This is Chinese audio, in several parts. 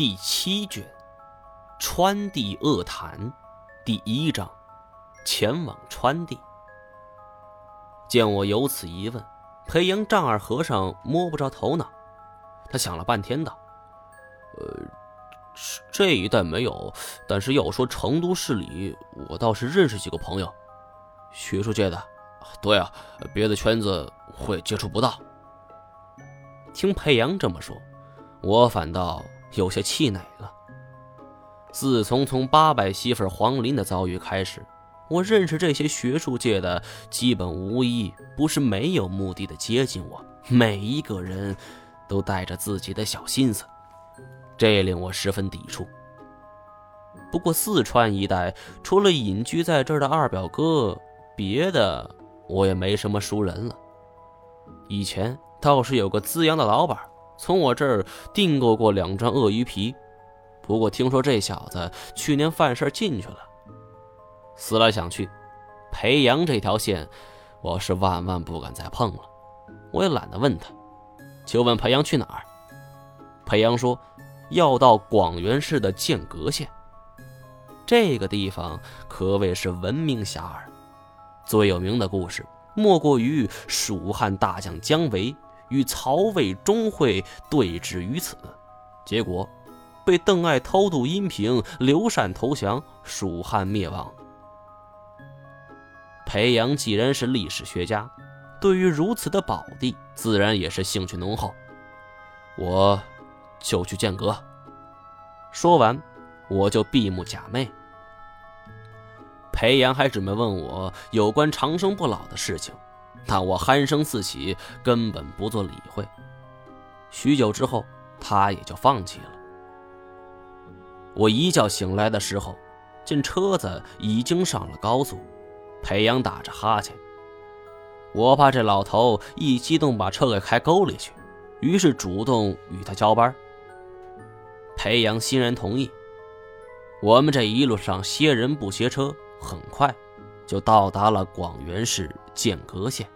第七卷，川地恶谈，第一章，前往川地。见我有此疑问，裴阳丈二和尚摸不着头脑。他想了半天道：“呃，这一带没有，但是要说成都市里，我倒是认识几个朋友，学术界的。对啊，别的圈子会接触不到。”听裴阳这么说，我反倒。有些气馁了。自从从八百媳妇黄林的遭遇开始，我认识这些学术界的，基本无一不是没有目的的接近我。每一个人都带着自己的小心思，这令我十分抵触。不过四川一带除了隐居在这儿的二表哥，别的我也没什么熟人了。以前倒是有个资阳的老板。从我这儿订购过两张鳄鱼皮，不过听说这小子去年犯事儿进去了。思来想去，裴阳这条线，我是万万不敢再碰了。我也懒得问他，就问裴阳去哪儿。裴阳说要到广元市的剑阁县。这个地方可谓是闻名遐迩，最有名的故事莫过于蜀汉大将姜维。与曹魏钟会对峙于此，结果被邓艾偷渡阴平，刘禅投降，蜀汉灭亡。裴阳既然是历史学家，对于如此的宝地，自然也是兴趣浓厚。我就去剑阁。说完，我就闭目假寐。裴阳还准备问我有关长生不老的事情。但我鼾声四起，根本不做理会。许久之后，他也就放弃了。我一觉醒来的时候，见车子已经上了高速，裴阳打着哈欠。我怕这老头一激动把车给开沟里去，于是主动与他交班。裴阳欣然同意。我们这一路上歇人不歇车，很快。就到达了广元市剑阁县。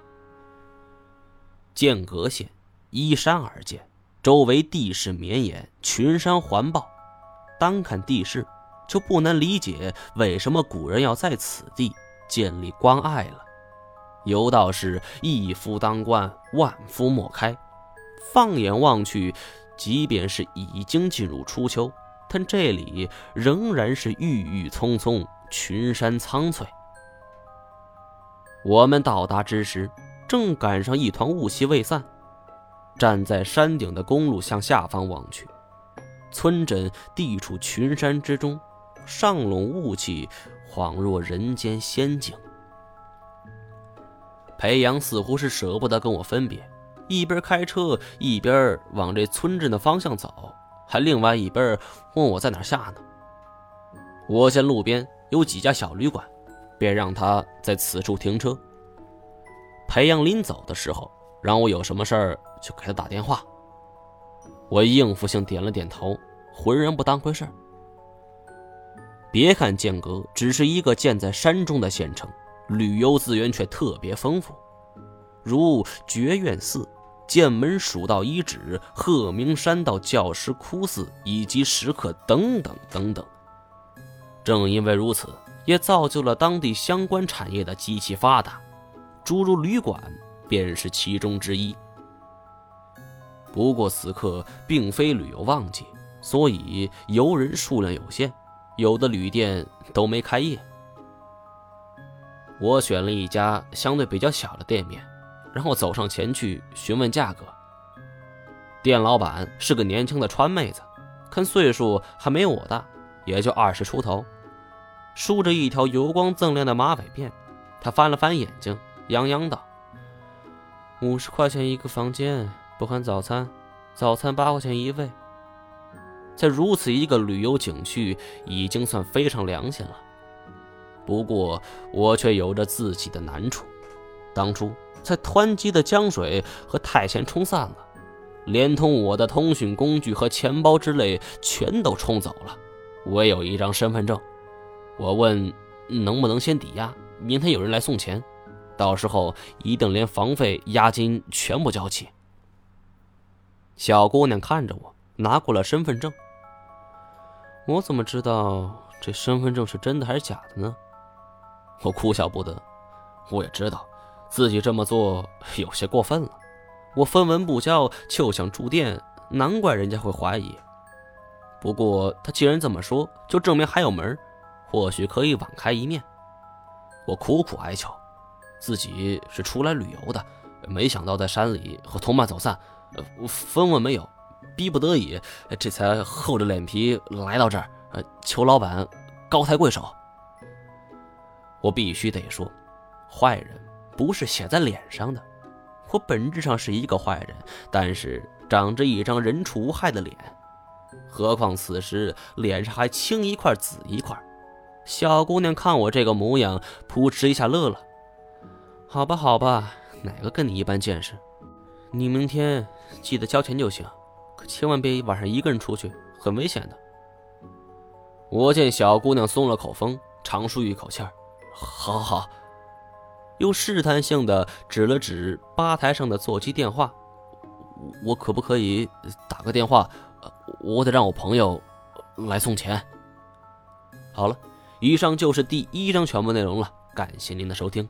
剑阁县依山而建，周围地势绵延，群山环抱。单看地势，就不难理解为什么古人要在此地建立关隘了。有道是“一夫当关，万夫莫开”。放眼望去，即便是已经进入初秋，但这里仍然是郁郁葱葱，群山苍翠。我们到达之时，正赶上一团雾气未散。站在山顶的公路向下方望去，村镇地处群山之中，上拢雾气，恍若人间仙境。裴阳似乎是舍不得跟我分别，一边开车一边往这村镇的方向走，还另外一边问我在哪下呢。我见路边有几家小旅馆。便让他在此处停车。裴阳临走的时候，让我有什么事儿就给他打电话。我应付性点了点头，浑然不当回事别看剑阁只是一个建在山中的县城，旅游资源却特别丰富，如觉院寺、剑门蜀道遗址、鹤鸣山道教师窟寺以及石刻等等等等。正因为如此。也造就了当地相关产业的极其发达，诸如旅馆便是其中之一。不过此刻并非旅游旺季，所以游人数量有限，有的旅店都没开业。我选了一家相对比较小的店面，然后走上前去询问价格。店老板是个年轻的川妹子，看岁数还没有我大，也就二十出头。梳着一条油光锃亮的马尾辫，他翻了翻眼睛，泱泱道：“五十块钱一个房间，不含早餐，早餐八块钱一位。在如此一个旅游景区，已经算非常良心了。不过我却有着自己的难处，当初在湍急的江水和太前冲散了，连同我的通讯工具和钱包之类全都冲走了，唯有一张身份证。”我问能不能先抵押，明天有人来送钱，到时候一定连房费、押金全部交齐。小姑娘看着我，拿过了身份证，我怎么知道这身份证是真的还是假的呢？我哭笑不得。我也知道，自己这么做有些过分了。我分文不交就想住店，难怪人家会怀疑。不过他既然这么说，就证明还有门，或许可以网开一面。我苦苦哀求，自己是出来旅游的，没想到在山里和同伴走散，分文没有，逼不得已，这才厚着脸皮来到这儿，呃，求老板高抬贵手。我必须得说。坏人不是写在脸上的，我本质上是一个坏人，但是长着一张人畜无害的脸，何况此时脸上还青一块紫一块。小姑娘看我这个模样，扑哧一下乐了。好吧，好吧，哪个跟你一般见识？你明天记得交钱就行，可千万别晚上一个人出去，很危险的。我见小姑娘松了口风，长舒一口气儿，好好好。又试探性的指了指吧台上的座机电话，我可不可以打个电话？我得让我朋友来送钱。好了，以上就是第一章全部内容了，感谢您的收听。